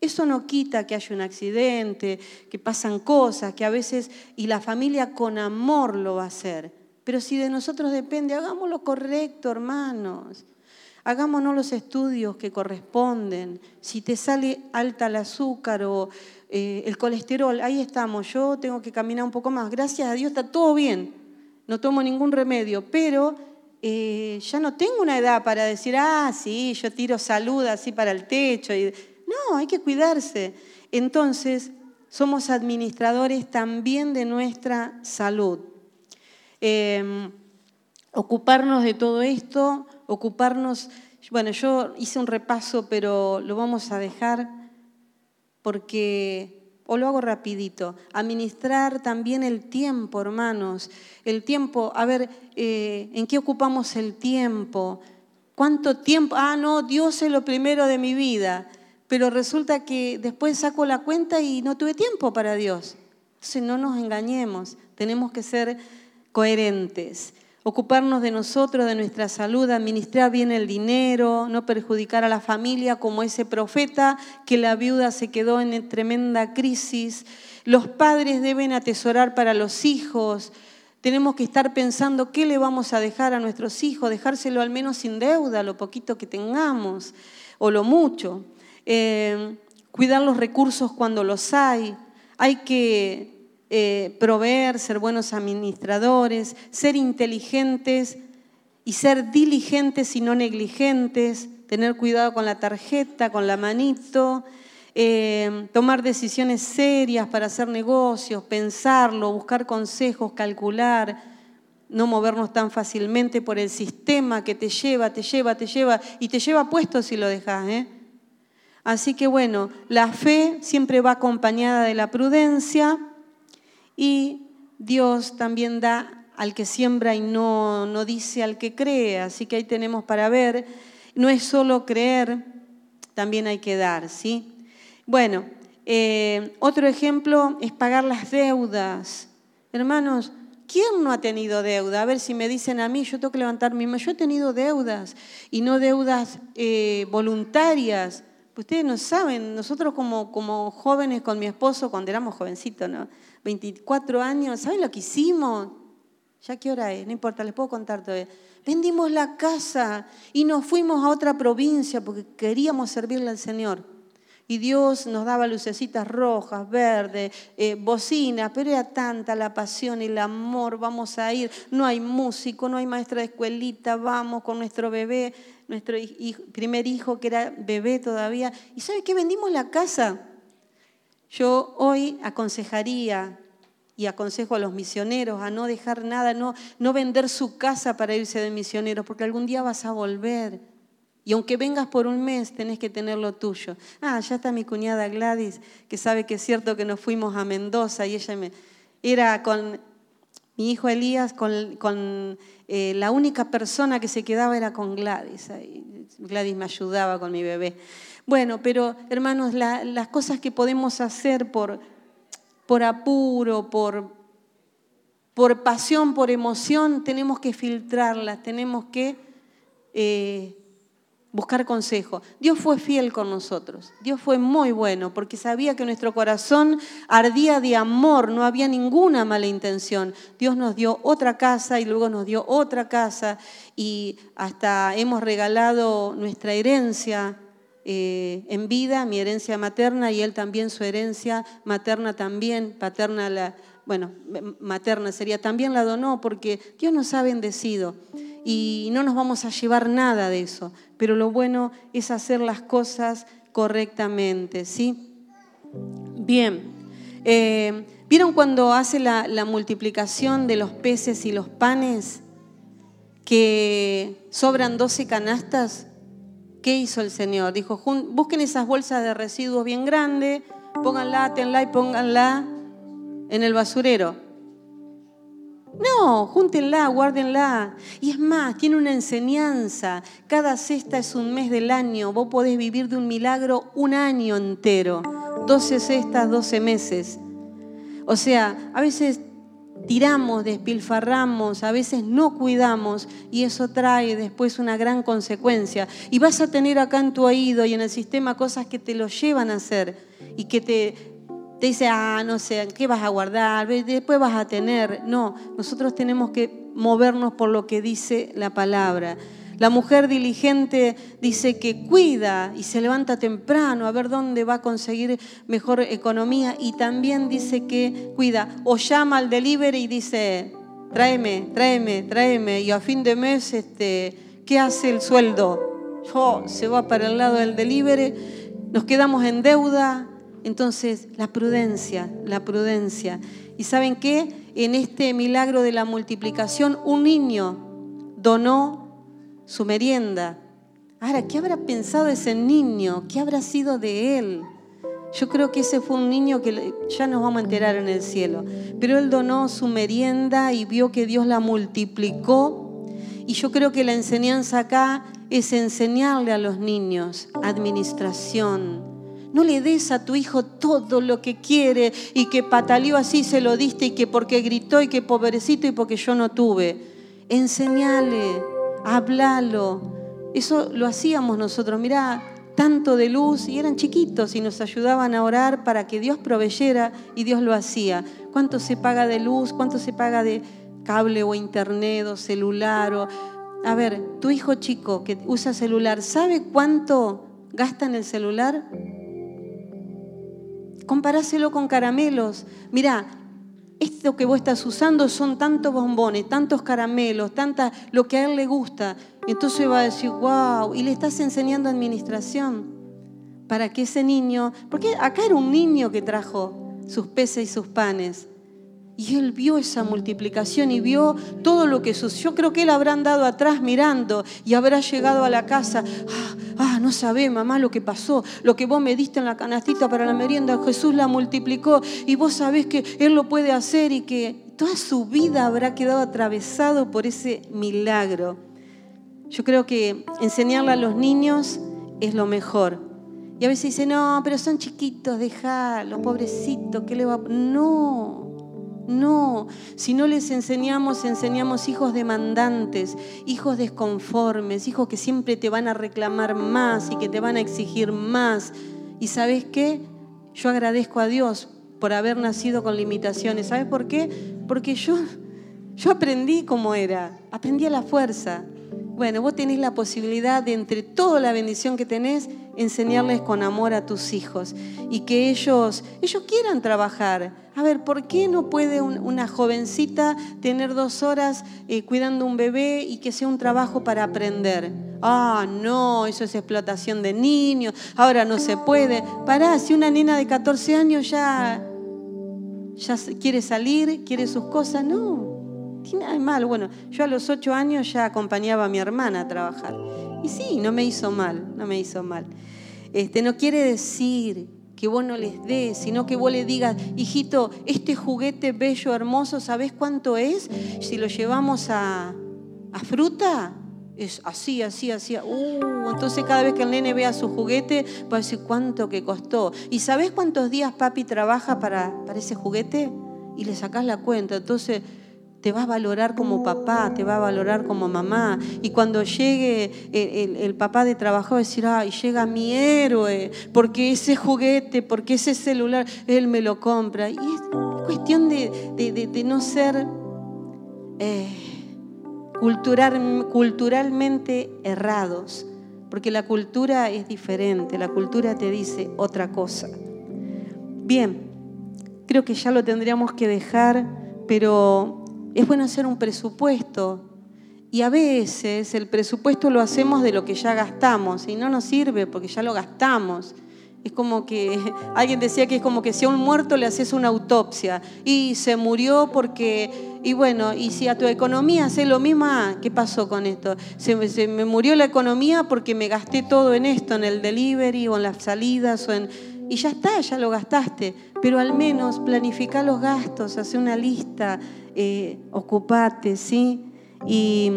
[SPEAKER 1] Eso no quita que haya un accidente, que pasan cosas, que a veces, y la familia con amor lo va a hacer. Pero si de nosotros depende, hagamos lo correcto, hermanos. Hagámonos los estudios que corresponden. Si te sale alta el azúcar o eh, el colesterol, ahí estamos. Yo tengo que caminar un poco más. Gracias a Dios está todo bien. No tomo ningún remedio, pero eh, ya no tengo una edad para decir, ah, sí, yo tiro salud así para el techo. No, hay que cuidarse. Entonces, somos administradores también de nuestra salud. Em, ocuparnos de todo esto, ocuparnos, bueno, yo hice un repaso, pero lo vamos a dejar porque, o lo hago rapidito, administrar también el tiempo, hermanos, el tiempo, a ver, eh, ¿en qué ocupamos el tiempo? ¿Cuánto tiempo? Ah, no, Dios es lo primero de mi vida pero resulta que después saco la cuenta y no tuve tiempo para Dios. Entonces no nos engañemos, tenemos que ser coherentes, ocuparnos de nosotros, de nuestra salud, administrar bien el dinero, no perjudicar a la familia como ese profeta que la viuda se quedó en tremenda crisis. Los padres deben atesorar para los hijos. Tenemos que estar pensando qué le vamos a dejar a nuestros hijos, dejárselo al menos sin deuda, lo poquito que tengamos o lo mucho. Eh, cuidar los recursos cuando los hay, hay que eh, proveer, ser buenos administradores, ser inteligentes y ser diligentes y no negligentes, tener cuidado con la tarjeta, con la manito, eh, tomar decisiones serias para hacer negocios, pensarlo, buscar consejos, calcular, no movernos tan fácilmente por el sistema que te lleva, te lleva, te lleva y te lleva puesto si lo dejas. ¿eh? Así que bueno, la fe siempre va acompañada de la prudencia y Dios también da al que siembra y no, no dice al que cree. Así que ahí tenemos para ver, no es solo creer, también hay que dar, ¿sí? Bueno, eh, otro ejemplo es pagar las deudas. Hermanos, ¿quién no ha tenido deuda? A ver si me dicen a mí, yo tengo que levantar mi mano. Yo he tenido deudas y no deudas eh, voluntarias, ustedes no saben, nosotros como, jóvenes con mi esposo, cuando éramos jovencitos, ¿no? 24 años, ¿saben lo que hicimos? ¿Ya qué hora es? No importa, les puedo contar todavía. Vendimos la casa y nos fuimos a otra provincia porque queríamos servirle al Señor. Y Dios nos daba lucecitas rojas, verdes, eh, bocinas, pero era tanta la pasión y el amor, vamos a ir, no hay músico, no hay maestra de escuelita, vamos con nuestro bebé, nuestro primer hijo que era bebé todavía. ¿Y sabe qué? Vendimos la casa. Yo hoy aconsejaría y aconsejo a los misioneros a no dejar nada, no, no vender su casa para irse de misioneros, porque algún día vas a volver. Y aunque vengas por un mes, tenés que tener lo tuyo. Ah, ya está mi cuñada Gladys, que sabe que es cierto que nos fuimos a Mendoza y ella me... Era con mi hijo Elías, con, eh, la única persona que se quedaba era con Gladys. Gladys me ayudaba con mi bebé. Bueno, pero hermanos, las cosas que podemos hacer por, apuro, por, por pasión, por emoción, tenemos que filtrarlas, tenemos que... Eh, buscar consejo. Dios fue fiel con nosotros. Dios fue muy bueno porque sabía que nuestro corazón ardía de amor, no había ninguna mala intención. Dios nos dio otra casa y luego nos dio otra casa y hasta hemos regalado nuestra herencia eh, en vida, mi herencia materna y él también su herencia materna también, paterna la, bueno, materna sería, también la donó porque Dios nos ha bendecido y no nos vamos a llevar nada de eso, pero lo bueno es hacer las cosas correctamente, ¿sí? Bien, eh, ¿vieron cuando hace la, la multiplicación de los peces y los panes que sobran 12 canastas? ¿Qué hizo el Señor? Dijo, busquen esas bolsas de residuos bien grandes, pónganla, tenla y pónganla en el basurero. No, júntenla, guárdenla. Y es más, tiene una enseñanza. Cada cesta es un mes del año. Vos podés vivir de un milagro un año entero. 12 cestas, 12 meses. O sea, a veces tiramos, despilfarramos, a veces no cuidamos y eso trae después una gran consecuencia. Y vas a tener acá en tu oído y en el sistema cosas que te lo llevan a hacer y que te, te dice, ah, no sé, ¿qué vas a guardar? Después vas a tener. No, nosotros tenemos que movernos por lo que dice la palabra. La mujer diligente dice que cuida y se levanta temprano a ver dónde va a conseguir mejor economía y también dice que cuida o llama al delivery y dice, tráeme, tráeme, tráeme y a fin de mes, este, ¿qué hace el sueldo? Oh, se va para el lado del delivery, nos quedamos en deuda. Entonces, la prudencia, la prudencia. ¿Y saben qué? En este milagro de la multiplicación, un niño donó su merienda. Ahora, ¿qué habrá pensado ese niño? ¿Qué habrá sido de él? Yo creo que ese fue un niño que ya nos vamos a enterar en el cielo. Pero él donó su merienda y vio que Dios la multiplicó. Y yo creo que la enseñanza acá es enseñarle a los niños administración. No le des a tu hijo todo lo que quiere y que pataleó así se lo diste y que porque gritó y que pobrecito y porque yo no tuve. Enseñale háblalo. Eso lo hacíamos nosotros, mirá, tanto de luz y eran chiquitos y nos ayudaban a orar para que Dios proveyera y Dios lo hacía. ¿Cuánto se paga de luz? ¿Cuánto se paga de cable o internet o celular? O... A ver, tu hijo chico que usa celular, ¿sabe cuánto gasta en el celular? Comparáselo con caramelos. Mirá, esto que vos estás usando son tantos bombones, tantos caramelos, tanta lo que a él le gusta. Entonces va a decir, wow, y le estás enseñando administración para que ese niño, porque acá era un niño que trajo sus peces y sus panes. Y él vio esa multiplicación y vio todo lo que sucedió. Yo creo que él habrá andado atrás mirando y habrá llegado a la casa. Ah, ah, no sabe, mamá, lo que pasó. Lo que vos me diste en la canastita para la merienda, Jesús la multiplicó. Y vos sabés que Él lo puede hacer y que toda su vida habrá quedado atravesado por ese milagro. Yo creo que enseñarle a los niños es lo mejor. Y a veces dice, no, pero son chiquitos, déjalo, pobrecito, ¿qué le va a...? No, no, si no les enseñamos, enseñamos hijos demandantes, hijos desconformes, hijos que siempre te van a reclamar más y que te van a exigir más. ¿Y sabes qué? Yo agradezco a Dios por haber nacido con limitaciones. ¿Sabes por qué? Porque yo, yo aprendí cómo era, aprendí a la fuerza. Bueno, vos tenés la posibilidad de, entre toda la bendición que tenés, enseñarles con amor a tus hijos y que ellos, ellos quieran trabajar. A ver, ¿por qué no puede una jovencita tener dos horas eh, cuidando un bebé y que sea un trabajo para aprender? Ah, no, eso es explotación de niños, ahora no se puede. Pará, si una nena de 14 años ya, ya quiere salir, quiere sus cosas, no tiene nada de malo. Bueno, yo a los ocho años ya acompañaba a mi hermana a trabajar. Y sí, no me hizo mal, no me hizo mal. Este, no quiere decir que vos no les des, sino que vos le digas, hijito, este juguete bello, hermoso, ¿sabés cuánto es? Si lo llevamos a, a fruta, es así, así, así. Uh, entonces cada vez que el nene vea su juguete, va a decir cuánto que costó. ¿Y sabés cuántos días papi trabaja para, para ese juguete? Y le sacás la cuenta. Entonces te va a valorar como papá, te va a valorar como mamá. Y cuando llegue el, papá de trabajo va decir, ay, llega mi héroe, porque ese juguete, porque ese celular, él me lo compra. Y es cuestión de, no ser eh, cultural, culturalmente errados, porque la cultura es diferente, la cultura te dice otra cosa. Bien, creo que ya lo tendríamos que dejar, pero es bueno hacer un presupuesto. Y a veces el presupuesto lo hacemos de lo que ya gastamos y no nos sirve porque ya lo gastamos. Es como que alguien decía que es como que si a un muerto le haces una autopsia y se murió porque, y bueno, y si a tu economía hace lo mismo, ah, ¿qué pasó con esto? Se, me murió la economía porque me gasté todo en esto, en el delivery o en las salidas o en y ya está, ya lo gastaste, pero al menos planifica los gastos, hace una lista, eh, ocupate, ¿sí? Y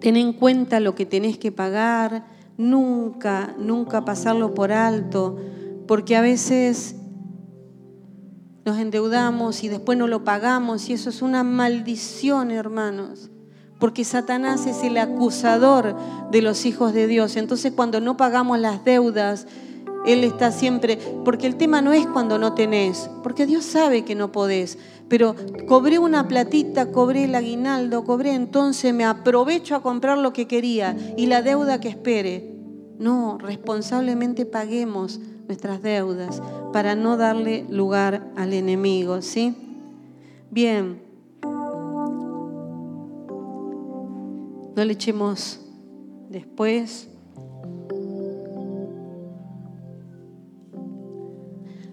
[SPEAKER 1] ten en cuenta lo que tenés que pagar, nunca, nunca pasarlo por alto, porque a veces nos endeudamos y después no lo pagamos y eso es una maldición, hermanos. Porque Satanás es el acusador de los hijos de Dios. Entonces cuando no pagamos las deudas, él está siempre, porque el tema no es cuando no tenés, porque Dios sabe que no podés, pero cobré una platita, cobré el aguinaldo, cobré, entonces me aprovecho a comprar lo que quería y la deuda que espere. No, responsablemente paguemos nuestras deudas para no darle lugar al enemigo, ¿sí? Bien. No le echemos después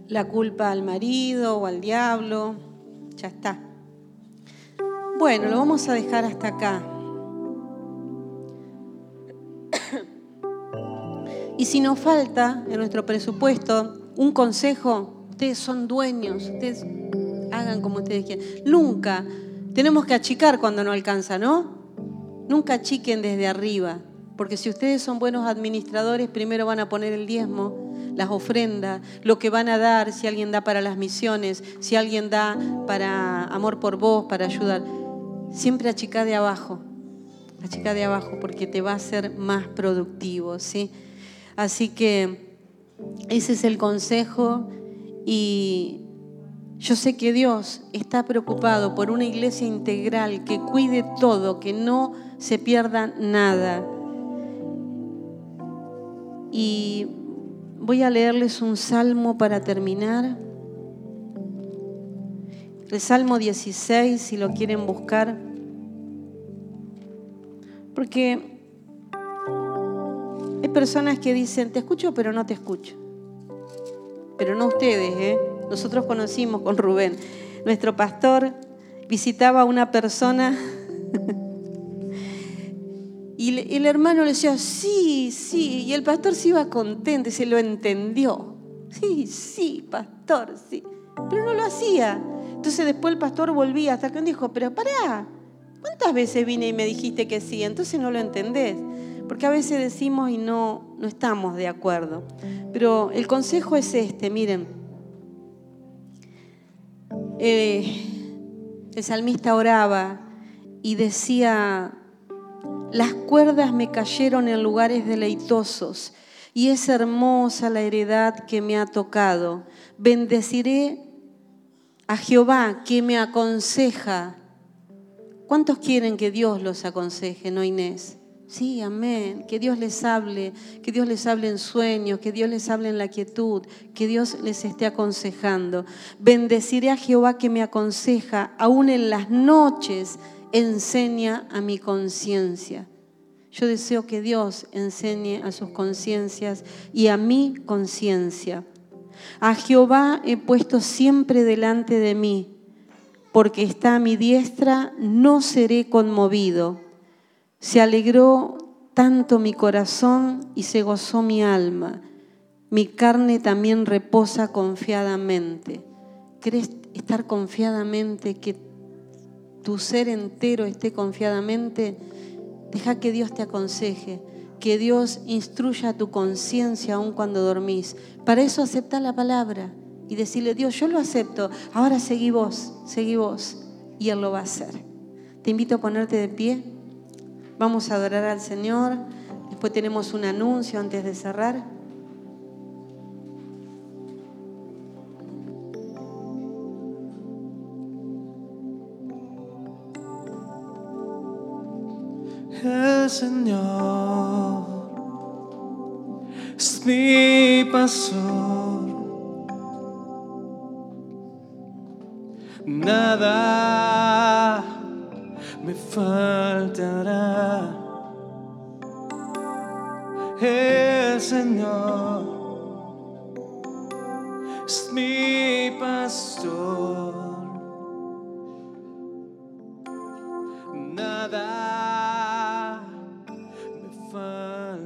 [SPEAKER 1] la culpa al marido o al diablo. Ya está. Bueno, lo vamos a dejar hasta acá. Y si nos falta en nuestro presupuesto un consejo, ustedes son dueños, ustedes hagan como ustedes quieran. Nunca tenemos que achicar cuando no alcanza, ¿no? Nunca achiquen desde arriba, porque si ustedes son buenos administradores, primero van a poner el diezmo las ofrendas, lo que van a dar, si alguien da para las misiones, si alguien da para amor por vos, para ayudar. Siempre achica de abajo, achica de abajo porque te va a ser más productivo, ¿sí? Así que ese es el consejo y yo sé que Dios está preocupado por una iglesia integral que cuide todo, que no se pierda nada. Y Voy a leerles un salmo para terminar. El Salmo 16, si lo quieren buscar. Porque hay personas que dicen, te escucho, pero no te escucho. Pero no ustedes, ¿eh? Nosotros conocimos con Rubén. Nuestro pastor visitaba a una persona y el hermano le decía, sí, sí, y el pastor se iba contento y se lo entendió. Sí, sí, pastor, sí. Pero no lo hacía. Entonces después el pastor volvía hasta que dijo, pero pará, ¿cuántas veces vine y me dijiste que sí? Entonces no lo entendés. Porque a veces decimos y no, no estamos de acuerdo. Pero el consejo es este, miren. Eh, el salmista oraba y decía, las cuerdas me cayeron en lugares deleitosos y es hermosa la heredad que me ha tocado. Bendeciré a Jehová que me aconseja. ¿Cuántos quieren que Dios los aconseje, no Inés? Sí, amén. Que Dios les hable, que Dios les hable en sueños, que Dios les hable en la quietud, que Dios les esté aconsejando. Bendeciré a Jehová que me aconseja, aún en las noches enseña a mi conciencia. Yo deseo que Dios enseñe a sus conciencias y a mi conciencia. A Jehová he puesto siempre delante de mí, porque está a mi diestra, no seré conmovido. Se alegró tanto mi corazón y se gozó mi alma. Mi carne también reposa confiadamente. ¿Querés estar confiadamente que tu ser entero esté confiadamente, deja que Dios te aconseje, que Dios instruya tu conciencia aun cuando dormís. Para eso acepta la palabra y decirle, Dios, yo lo acepto, ahora seguí vos, seguí vos. y Él lo va a hacer. Te invito a ponerte de pie. Vamos a adorar al Señor. Después tenemos un anuncio antes de cerrar.
[SPEAKER 2] Señor es mi pastor. Nada me faltará. El Señor es mi pastor. Nada me faltará.